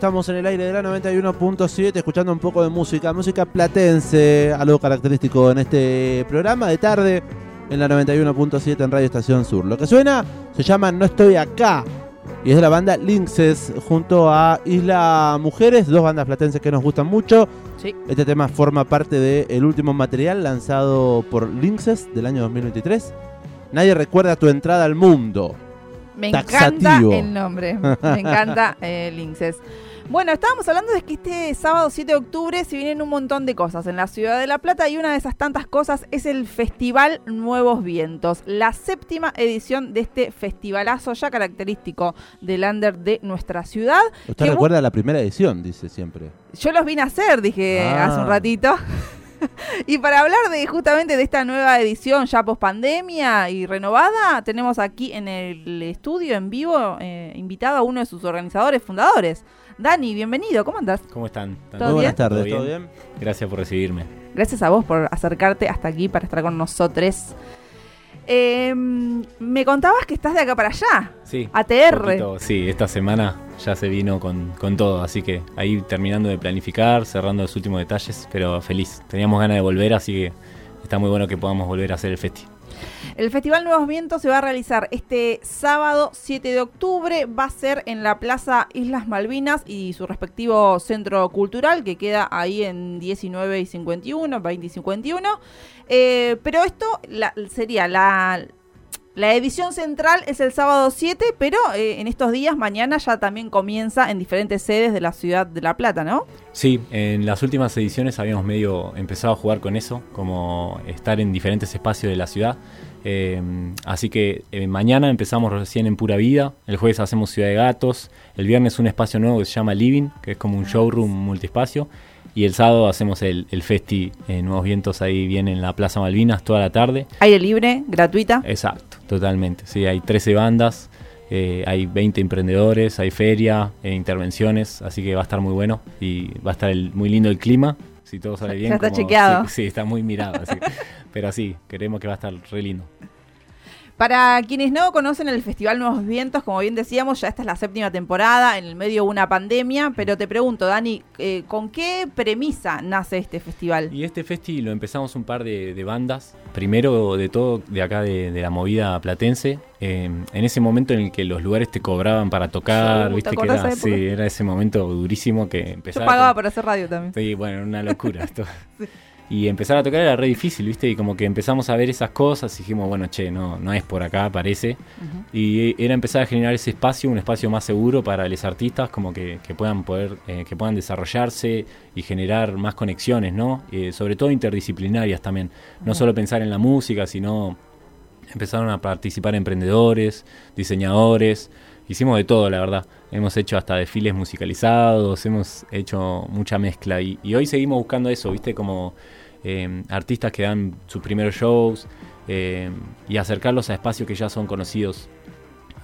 Estamos en el aire de la 91.7 escuchando un poco de música, música platense, algo característico en este programa de tarde en la 91.7 en Radio Estación Sur. Lo que suena se llama No estoy acá y es de la banda Linces junto a Isla Mujeres, dos bandas platenses que nos gustan mucho. Sí. Este tema forma parte del último material lanzado por Linces del año 2023. Nadie recuerda tu entrada al mundo. Me Taxativo. encanta el nombre. Me encanta eh, Linces. Bueno, estábamos hablando de que este sábado 7 de octubre se vienen un montón de cosas en la ciudad de La Plata y una de esas tantas cosas es el Festival Nuevos Vientos, la séptima edición de este festivalazo ya característico del under de nuestra ciudad. Usted Que recuerda la primera edición, dice siempre. Yo los vine a hacer, dije Ah. hace un ratito. y para hablar de justamente de esta nueva edición ya post pandemia y renovada, tenemos aquí en el estudio en vivo eh, invitado a uno de sus organizadores, fundadores. Dani, bienvenido, ¿cómo andás? ¿Cómo están? ¿Todo Muy bien? buenas tardes, ¿Todo ¿todo bien? Gracias por recibirme. Gracias a vos por acercarte hasta aquí para estar con nosotros. Eh, me contabas que estás de acá para allá. Sí. ATR. poquito- sí, esta semana ya se vino con, con todo, así que ahí terminando de planificar, cerrando los últimos detalles, pero feliz. Teníamos ganas de volver, así que está muy bueno que podamos volver a hacer el festi. El Festival Nuevos Vientos se va a realizar este sábado 7 de octubre. Va a ser en la Plaza Islas Malvinas y su respectivo centro cultural que queda ahí en 19 y 51, 20 y 51. Eh, pero esto sería la, la edición central es el sábado 7, pero eh, en estos días, mañana ya también comienza en diferentes sedes de la ciudad de La Plata, ¿no? Sí, en las últimas ediciones habíamos medio empezado a jugar con eso, como estar en diferentes espacios de la ciudad. Eh, así que eh, mañana empezamos recién en Pura Vida, el jueves hacemos Ciudad de Gatos, el viernes un espacio nuevo que se llama Living, que es como un showroom multiespacio, y el sábado hacemos el, el Festi eh, Nuevos Vientos ahí bien en la Plaza Malvinas toda la tarde. Aire libre, gratuita. Exacto, totalmente. Sí, hay 13 bandas, eh, hay 20 emprendedores, hay feria, eh, intervenciones, así que va a estar muy bueno y va a estar el- muy lindo el clima. Si todo sale Ya bien. está chequeado. Sí, sí, está muy mirado. así. Pero sí, queremos que va a estar re lindo. Para quienes no conocen el Festival Nuevos Vientos, como bien decíamos, ya esta es la séptima temporada, en el medio de una pandemia, pero te pregunto, Dani, eh, ¿con qué premisa nace este festival? Y este festi lo empezamos un par de, de bandas. Primero de todo, de acá de, de la movida platense. eh, en ese momento en el que los lugares te cobraban para tocar, ¿te viste que era, sí, era ese momento durísimo que Yo empezaba. pagaba con- por hacer radio también. Sí, bueno, era una locura esto. Y empezar a tocar era re difícil, ¿viste? Y como que empezamos a ver esas cosas y dijimos, bueno, che, no, no es por acá, parece. Ujú. Y era empezar a generar ese espacio, un espacio más seguro para los artistas, como que, que puedan poder, eh, que puedan desarrollarse y generar más conexiones, ¿no? Eh, sobre todo interdisciplinarias también. No solo pensar en la música, sino empezaron a participar emprendedores, diseñadores, hicimos de todo, la verdad. Hemos hecho hasta desfiles musicalizados, hemos hecho mucha mezcla y, hoy seguimos buscando eso, ¿viste? Como eh, artistas que dan sus primeros shows eh, y acercarlos a espacios que ya son conocidos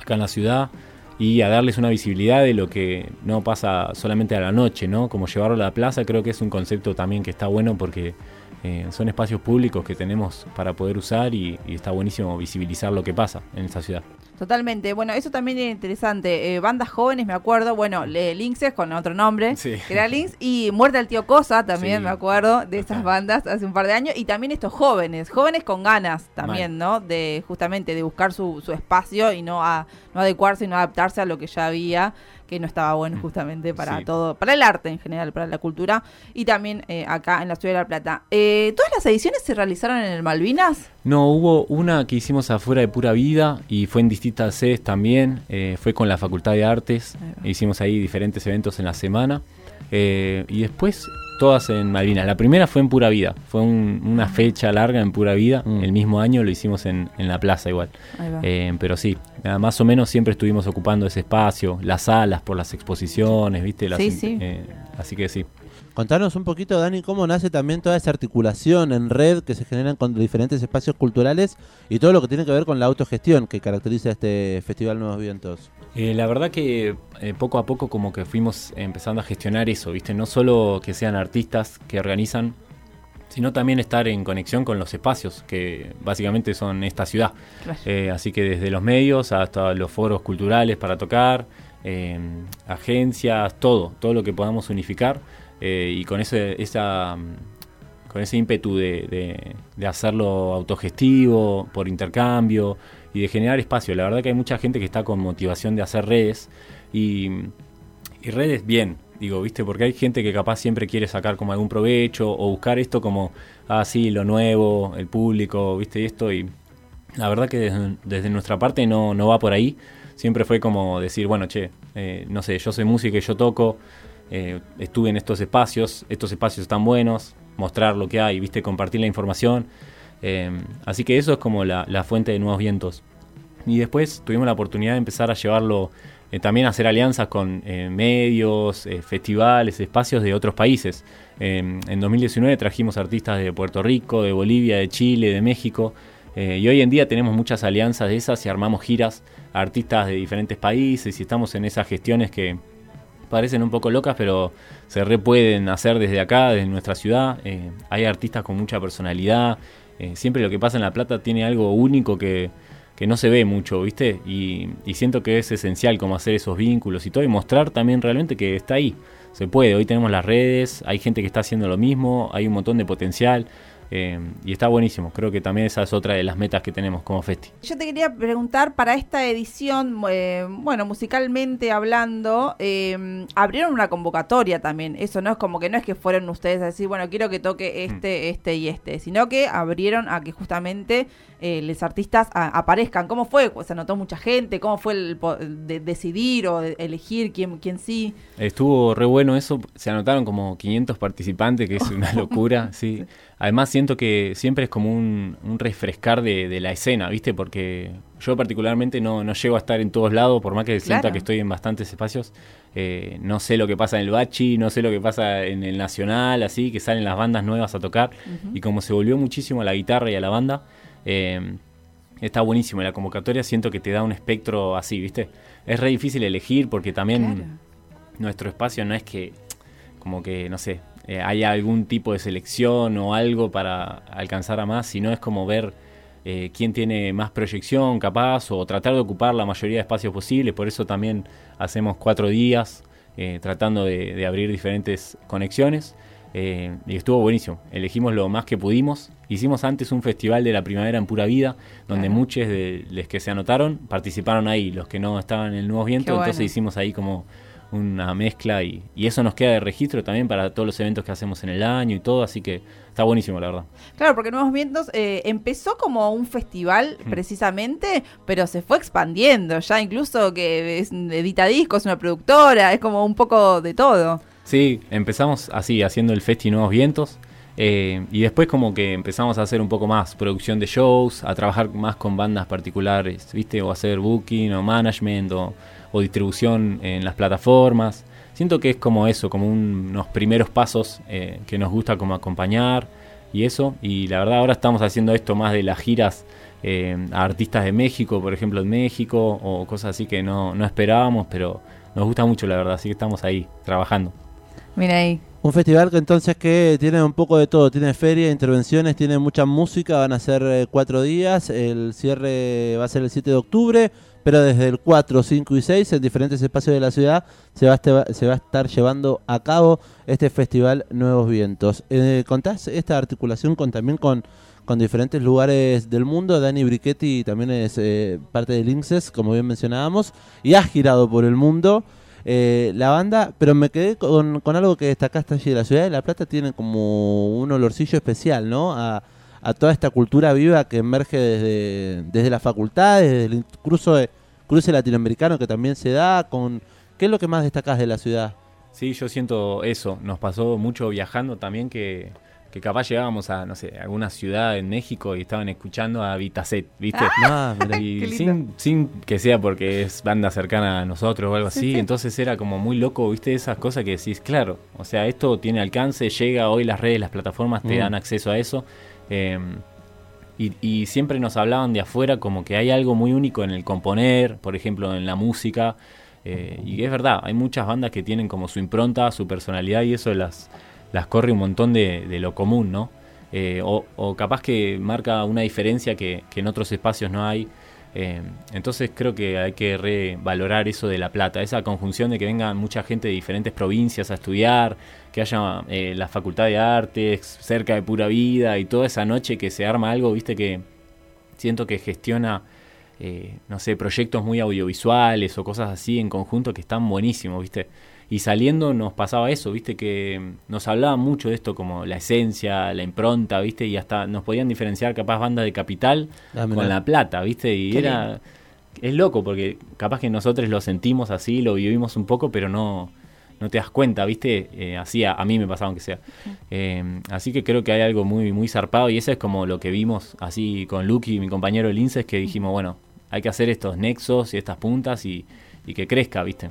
acá en la ciudad y a darles una visibilidad de lo que no pasa solamente a la noche, ¿no? Como llevarlo a la plaza, creo que es un concepto también que está bueno porque eh, son espacios públicos que tenemos para poder usar y, y está buenísimo visibilizar lo que pasa en esta ciudad. Totalmente. Bueno, eso también es interesante. Eh, bandas jóvenes, me acuerdo. Bueno, le- Linces con otro nombre. Sí. Que era Links. Y Muerte al Tío Cosa también, Sí, me acuerdo, de esas bandas hace un par de años. Y también estos jóvenes. Jóvenes con ganas también, Mal. ¿no? De justamente de buscar su, su espacio y no, a, no adecuarse y no adaptarse a lo que ya había. Que no estaba bueno justamente para Sí. todo. Para el arte en general, para la cultura. Y también eh, acá en la ciudad de La Plata. Eh, ¿Todas las ediciones se realizaron en el Malvinas? No, hubo una que hicimos afuera de Pura Vida y fue en distintas sedes también. eh, fue con la Facultad de Artes. Va. Hicimos ahí diferentes eventos en la semana. y después todas en Malvinas. La primera fue en Pura Vida. Fue un- una fecha larga en Pura Vida. Mm. El mismo año lo hicimos en, en la plaza igual. Eh, pero sí, nada, más o menos siempre estuvimos ocupando ese espacio, las salas por las exposiciones, ¿viste? Las Sí, sí. eh, así que sí. Contanos un poquito, Dani, cómo nace también toda esa articulación en red que se generan con diferentes espacios culturales y todo lo que tiene que ver con la autogestión que caracteriza este Festival Nuevos Vientos. Eh, la verdad que eh, poco a poco como que fuimos empezando a gestionar eso, ¿viste? No solo que sean artistas que organizan, sino también estar en conexión con los espacios que básicamente son esta ciudad. Claro. Eh, así que desde los medios hasta los foros culturales para tocar, eh, agencias, todo, todo lo que podamos unificar eh, y con ese, esa, con ese ímpetu de, de, hacerlo autogestivo, por intercambio y de generar espacio. La verdad que hay mucha gente que está con motivación de hacer redes y, redes bien, digo, ¿viste? Porque hay gente que capaz siempre quiere sacar como algún provecho o buscar esto como, ah, sí, lo nuevo, el público, ¿viste? Y esto y la verdad que desde, nuestra parte no, no va por ahí. Siempre fue como decir, bueno, che, eh, no sé, yo soy música y yo toco, eh, estuve en estos espacios, estos espacios están buenos, mostrar lo que hay, viste, compartir la información. Eh, así que eso es como la, fuente de nuevos vientos. Y después tuvimos la oportunidad de empezar a llevarlo, también a hacer alianzas con medios, festivales, espacios de otros países. en 2019 trajimos artistas de Puerto Rico, de Bolivia, de Chile, de México. Eh, y hoy en día tenemos muchas alianzas de esas y armamos giras a artistas de diferentes países y estamos en esas gestiones que parecen un poco locas, pero se re pueden hacer desde acá, desde nuestra ciudad. Eh, hay artistas con mucha personalidad. Eh, siempre lo que pasa en La Plata tiene algo único que, que no se ve mucho, ¿viste? Y, y, siento que es esencial como hacer esos vínculos y todo y mostrar también realmente que está ahí. Se puede, hoy tenemos las redes, hay gente que está haciendo lo mismo, hay un montón de potencial. Eh, y está buenísimo. Creo que también esa es otra de las metas que tenemos como Festi. Yo te quería preguntar, para esta edición, eh, bueno, musicalmente hablando, eh, abrieron una convocatoria también. Eso no es como que no es que fueron ustedes a decir, bueno, quiero que toque este, este y este, sino que abrieron a que justamente los artistas aparezcan. ¿Cómo fue? ¿Se anotó mucha gente? ¿Cómo fue el de decidir o elegir quién, quién sí? Estuvo re bueno eso. Se anotaron como 500 participantes, que es una locura, sí. Además siento que siempre es como un, refrescar de, la escena, ¿viste? Porque yo particularmente no, llego a estar en todos lados, por más que sienta que estoy en bastantes espacios. Eh, no sé lo que pasa en el Bachi, no sé lo que pasa en el Nacional, así, que salen las bandas nuevas a tocar. Y como se volvió muchísimo a la guitarra y a la banda, eh, está buenísimo. La convocatoria siento que te da un espectro así, ¿viste? Es re difícil elegir porque también nuestro espacio no es que, como que, no sé, eh, haya algún tipo de selección o algo para alcanzar a más, sino es como ver eh, quién tiene más proyección capaz o tratar de ocupar la mayoría de espacios posibles. Por eso también hacemos cuatro días eh, tratando de, abrir diferentes conexiones. y estuvo buenísimo. Elegimos lo más que pudimos. Hicimos antes un festival de la primavera en pura vida, donde muchos de los que se anotaron participaron ahí, los que no estaban en el Nuevo Viento. Entonces hicimos ahí como una mezcla y, eso nos queda de registro también para todos los eventos que hacemos en el año y todo, así que está buenísimo, la verdad. Claro, porque Nuevos Vientos eh, empezó como un festival precisamente, pero se fue expandiendo, ya incluso que es, edita discos, una productora, es como un poco de todo. Sí, empezamos así, haciendo el Festi Nuevos Vientos. Eh, y después como que empezamos a hacer un poco más producción de shows, a trabajar más con bandas particulares, ¿viste? O hacer booking o management o o distribución en las plataformas. Siento que es como eso, como unos primeros pasos eh, que nos gusta como acompañar y eso. Y la verdad ahora estamos haciendo esto más de las giras eh, a artistas de México, por ejemplo en México, o cosas así que no, no esperábamos, pero nos gusta mucho la verdad, así que estamos ahí trabajando. Mira ahí. Un festival que entonces que tiene un poco de todo, tiene feria, intervenciones, tiene mucha música, van a ser eh, cuatro días, el cierre va a ser el 7 de octubre, pero desde el 4, 5 y 6 en diferentes espacios de la ciudad se va a, se va a estar llevando a cabo este festival Nuevos Vientos. Eh, ¿Contás esta articulación con también con, diferentes lugares del mundo? Dani Brichetti también es eh, parte del INSES, como bien mencionábamos, y has girado por el mundo. Eh, la banda, pero me quedé con, con algo que destacaste allí. La ciudad de La Plata tiene como un olorcillo especial, ¿no? A, a toda esta cultura viva que emerge desde, desde la facultad, desde el cruce, cruce latinoamericano que también se da. con ¿Qué es lo que más destacás de la ciudad? Sí, yo siento eso. Nos pasó mucho viajando también que, que capaz llegábamos a, no sé, alguna ciudad en México y estaban escuchando a Vitaset, ¿viste? Ah, y sin, sin, que sea porque es banda cercana a nosotros o algo así. Entonces era como muy loco, ¿viste? Esas cosas que decís, claro, o sea, esto tiene alcance, llega hoy las redes, las plataformas te mm. dan acceso a eso. Em, y, siempre nos hablaban de afuera como que hay algo muy único en el componer, por ejemplo, en la música. Eh, y es verdad, hay muchas bandas que tienen como su impronta, su personalidad y eso las, las corre un montón de, lo común, ¿no? Eh, o, capaz que marca una diferencia que, en otros espacios no hay. Eh, entonces creo que hay que revalorar eso de La Plata, esa conjunción de que venga mucha gente de diferentes provincias a estudiar, que haya eh, la Facultad de Artes cerca de Pura Vida y toda esa noche que se arma algo, viste que siento que gestiona, eh, no sé, proyectos muy audiovisuales o cosas así en conjunto que están buenísimos, viste. Y saliendo nos pasaba eso, viste, que nos hablaban mucho de esto como la esencia, la impronta, viste, y hasta nos podían diferenciar capaz banda de capital Ah, con la plata, viste, y Qué era... Es loco porque capaz que nosotros lo sentimos así, lo vivimos un poco, pero no, no te das cuenta, ¿viste? Eh, así a, a mí me pasaba aunque sea. Eh, así que creo que hay algo muy muy zarpado y eso es como lo que vimos así con Lucky, mi compañero del INSES, que dijimos, bueno, hay que hacer estos nexos y estas puntas y, y que crezca, ¿viste?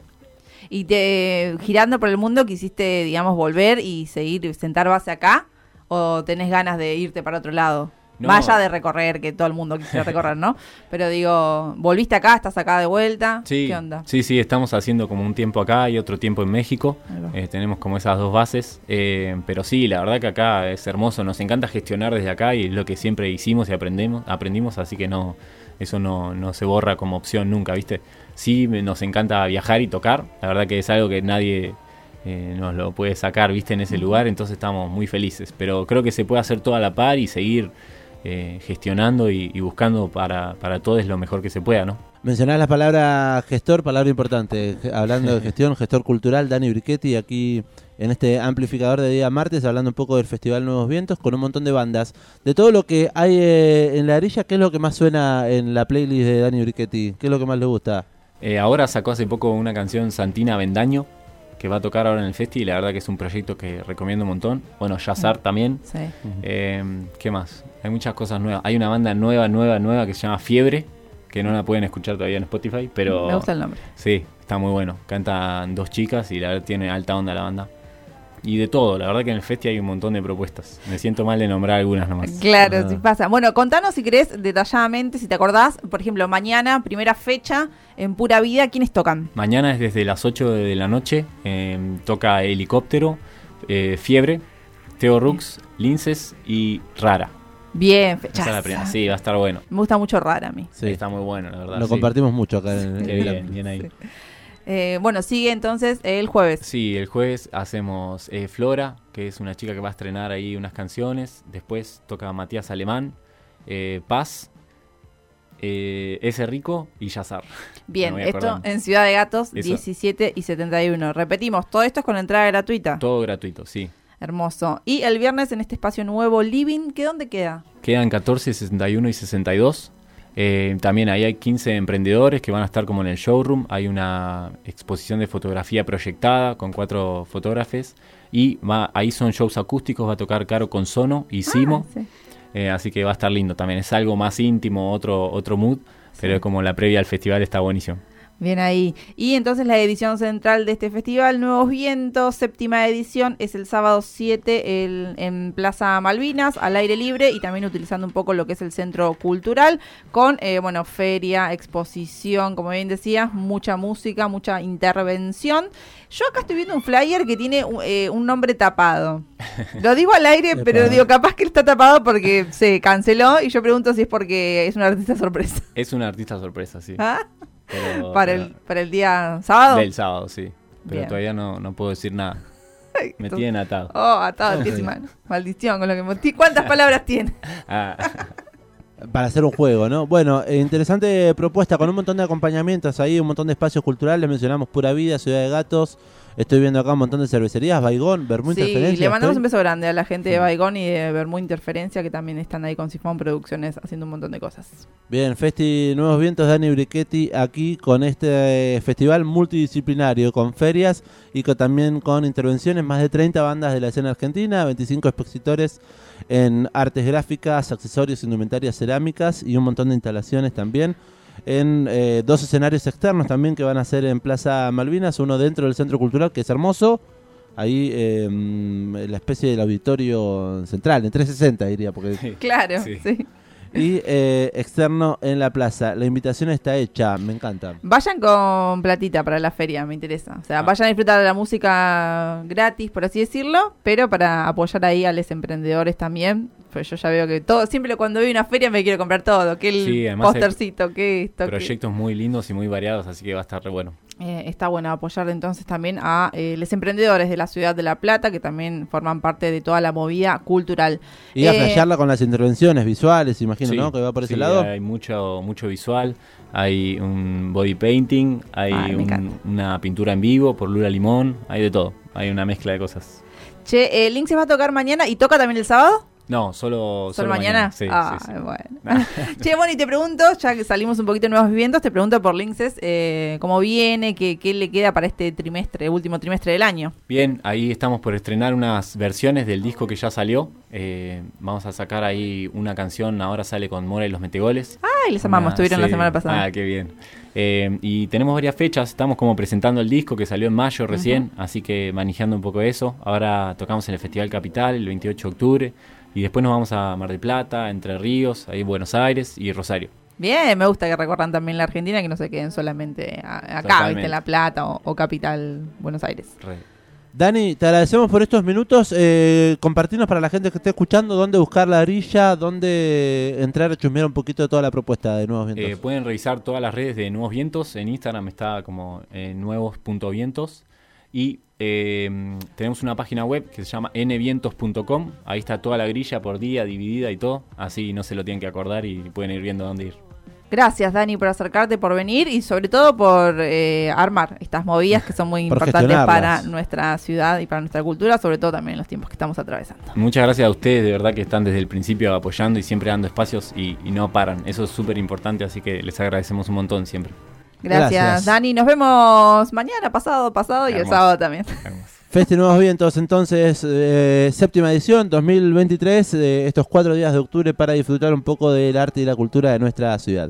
Y te girando por el mundo quisiste, digamos, volver y seguir, sentar base acá, o tenés ganas de irte para otro lado. No. Vaya de recorrer, que todo el mundo quisiera recorrer, ¿no? Pero digo, volviste acá, estás acá de vuelta. Sí, ¿Qué onda? sí, sí, estamos haciendo como un tiempo acá y otro tiempo en México. Eh, tenemos como esas dos bases. eh, pero sí, la verdad que acá es hermoso. Nos encanta gestionar desde acá y es lo que siempre hicimos y aprendemos, aprendimos, así que no, eso no, no se borra como opción nunca, ¿viste? Sí, nos encanta viajar y tocar. La verdad que es algo que nadie eh, nos lo puede sacar, ¿viste? En ese lugar, entonces estamos muy felices. Pero creo que se puede hacer todo a la par y seguir eh, gestionando y, y buscando para, para todos lo mejor que se pueda, ¿no? Mencionás la palabra gestor, palabra importante. Hablando de gestión, gestor cultural, Dani Brichetti, aquí en este amplificador de día martes, hablando un poco del Festival Nuevos Vientos, con un montón de bandas. De todo lo que hay eh, en la arilla, ¿qué es lo que más suena en la playlist de Dani Brichetti? ¿Qué es lo que más le gusta? Eh, ahora sacó hace poco una canción Santina Bendaño que va a tocar ahora en el festi y la verdad que es un proyecto que recomiendo un montón. Bueno, Yazar también. Sí. Eh, ¿Qué más? Hay muchas cosas nuevas. Hay una banda nueva, nueva, nueva que se llama Fiebre, que no la pueden escuchar todavía en Spotify, pero Me gusta el nombre. sí, está muy bueno. Cantan dos chicas y la verdad tiene alta onda la banda. Y de todo, la verdad que en el festi hay un montón de propuestas. Me siento mal de nombrar algunas nomás. Claro, Ah. sí pasa. Bueno, contanos si querés detalladamente, si te acordás, por ejemplo, mañana, primera fecha, en Pura Vida, ¿quiénes tocan? Mañana es desde las 8 de la noche. eh, toca Helicóptero, eh, Fiebre, Teo Rux, Linces y Rara. Bien, Esa fecha. es la primera. Sí, va a estar bueno. Me gusta mucho rara a mí. Sí, Está muy bueno, la verdad. lo sí. compartimos mucho acá en, el bien, bien ahí. Sí. Eh, bueno, sigue entonces el jueves. Sí, el jueves hacemos eh, Flora, que es una chica que va a estrenar ahí unas canciones. Después toca Matías Alemán, eh, Paz, Ese Rico y Yazar. Bien, esto acordando. en Ciudad de Gatos, Eso. 17 y 71. Repetimos, todo esto es con entrada gratuita. Todo gratuito, sí. Hermoso. Y el viernes en este espacio nuevo, Living, ¿qué dónde queda? Quedan 14, 61 y 62. Eh, también ahí hay 15 emprendedores que van a estar como en el showroom. Hay una exposición de fotografía proyectada con cuatro fotógrafos. Y va- ahí son shows acústicos. Va a tocar Caro con Sono y Simo. Ah, sí. Eh, así que va a estar lindo también. Es algo más íntimo, otro, otro mood. Pero Sí. como la previa al festival está buenísimo. Bien ahí. Y entonces la edición central de este festival, Nuevos Vientos, séptima edición, es el sábado 7 el- en Plaza Malvinas, al aire libre y también utilizando un poco lo que es el centro cultural, con, eh, bueno, feria, exposición, como bien decías, mucha música, mucha intervención. Yo acá estoy viendo un flyer que tiene un, eh, un nombre tapado. Lo digo al aire, pero digo, capaz que está tapado porque se canceló y yo pregunto si es porque es un artista sorpresa. Es una artista sorpresa, sí. ¿Ah? Pero- para, pero- el, para el día sábado. Del sábado, sí. Pero Bien. todavía no, no puedo decir nada. Ay, Me tienen atado. Oh, atado pies y manos. Maldición con lo que... mo- ¿Cuántas palabras tiene? Ah, Para hacer un juego, ¿no? Bueno, eh, interesante propuesta con un montón de acompañamientos ahí, un montón de espacios culturales. Mencionamos Pura Vida, Ciudad de Gatos. Estoy viendo acá un montón de cervecerías, Baigón, Bermú Sí, Interferencia. le mandamos estoy- un beso grande a la gente de. Baigón y de Bermú Interferencia que también están ahí con Sifón Producciones haciendo un montón de cosas. Bien, Festi Nuevos Vientos, Dani Brichetti aquí con este eh, festival multidisciplinario, con ferias y con- también con intervenciones, más de 30 bandas de la escena argentina, 25 expositores en artes gráficas, accesorios, indumentarias cerámicas y un montón de instalaciones también. En eh, dos escenarios externos también que van a ser en Plaza Malvinas, uno dentro del Centro Cultural, que es hermoso, ahí eh, la especie del auditorio central, en 360 diría, porque Claro, Sí. sí. y eh, externo en la plaza. La invitación está hecha, me encanta. Vayan con platita para la feria, me interesa. O sea, Ah. vayan a disfrutar de la música gratis, por así decirlo, pero para apoyar ahí a los emprendedores también. Pero yo ya veo que todo, siempre cuando veo una feria me quiero comprar todo, que el Sí, postercito, que esto, que- Proyectos muy lindos y muy variados, así que va a estar re bueno. Eh, está bueno apoyar entonces también a eh, los emprendedores de la ciudad de La Plata, que también forman parte de toda la movida cultural. Y a Eh, flashearla con las intervenciones visuales, imagino, Sí, ¿no? Que va por ese sí, lado. Hay mucho, mucho visual, hay un body painting, hay Ay, un- una pintura en vivo por Lula Limón, hay de todo, hay una mezcla de cosas. Che, eh, Link se va a tocar mañana y toca también el sábado. No, solo, ¿Solo mañana? Sí, ah, sí, sí. bueno. che, bueno, y te pregunto, ya que salimos un poquito de Nuevos Vientos, te pregunto por Linces, eh, ¿cómo viene? ¿Qué, ¿Qué le queda para este trimestre, último trimestre del año? Bien, ahí estamos por estrenar unas versiones del disco que ya salió. Eh, vamos a sacar ahí una canción, ahora sale con Mora y los Metegoles. Ay, les amamos, Una- estuvieron la semana pasada. Ah, qué bien. Eh, y tenemos varias fechas, estamos como presentando el disco que salió en mayo recién, así que manejando un poco eso. Ahora tocamos en el Festival Capital el 28 de octubre y después nos vamos a Mar del Plata, Entre Ríos, ahí Buenos Aires y Rosario. Bien, me gusta que recorran también la Argentina, que no se queden solamente a- acá. ¿viste? en La Plata o, o Capital, Buenos Aires. Re. Dani, te agradecemos por estos minutos. Eh, compartirnos para la gente que esté escuchando dónde buscar la grilla, dónde entrar a chusmear un poquito de toda la propuesta de Nuevos Vientos. Eh, pueden revisar todas las redes de Nuevos Vientos. En Instagram está como eh, nuevos.vientos. Y eh, tenemos una página web que se llama nvientos.com. Ahí está toda la grilla por día, dividida y todo. Así no se lo tienen que acordar y pueden ir viendo dónde ir. Gracias, Dani, por acercarte, por venir y sobre todo por eh, armar estas movidas que son muy Por importantes para nuestra ciudad y para nuestra cultura, sobre todo también en los tiempos que estamos atravesando. Muchas gracias a ustedes, de verdad que están desde el principio apoyando y siempre dando espacios y, y no paran. Eso es súper importante, así que les agradecemos un montón siempre. Gracias, Gracias. Dani. Nos vemos mañana, pasado, pasado y el sábado también. Nuevos Vientos, entonces, eh, séptima edición 2023, eh, estos cuatro días de octubre para disfrutar un poco del arte y la cultura de nuestra ciudad.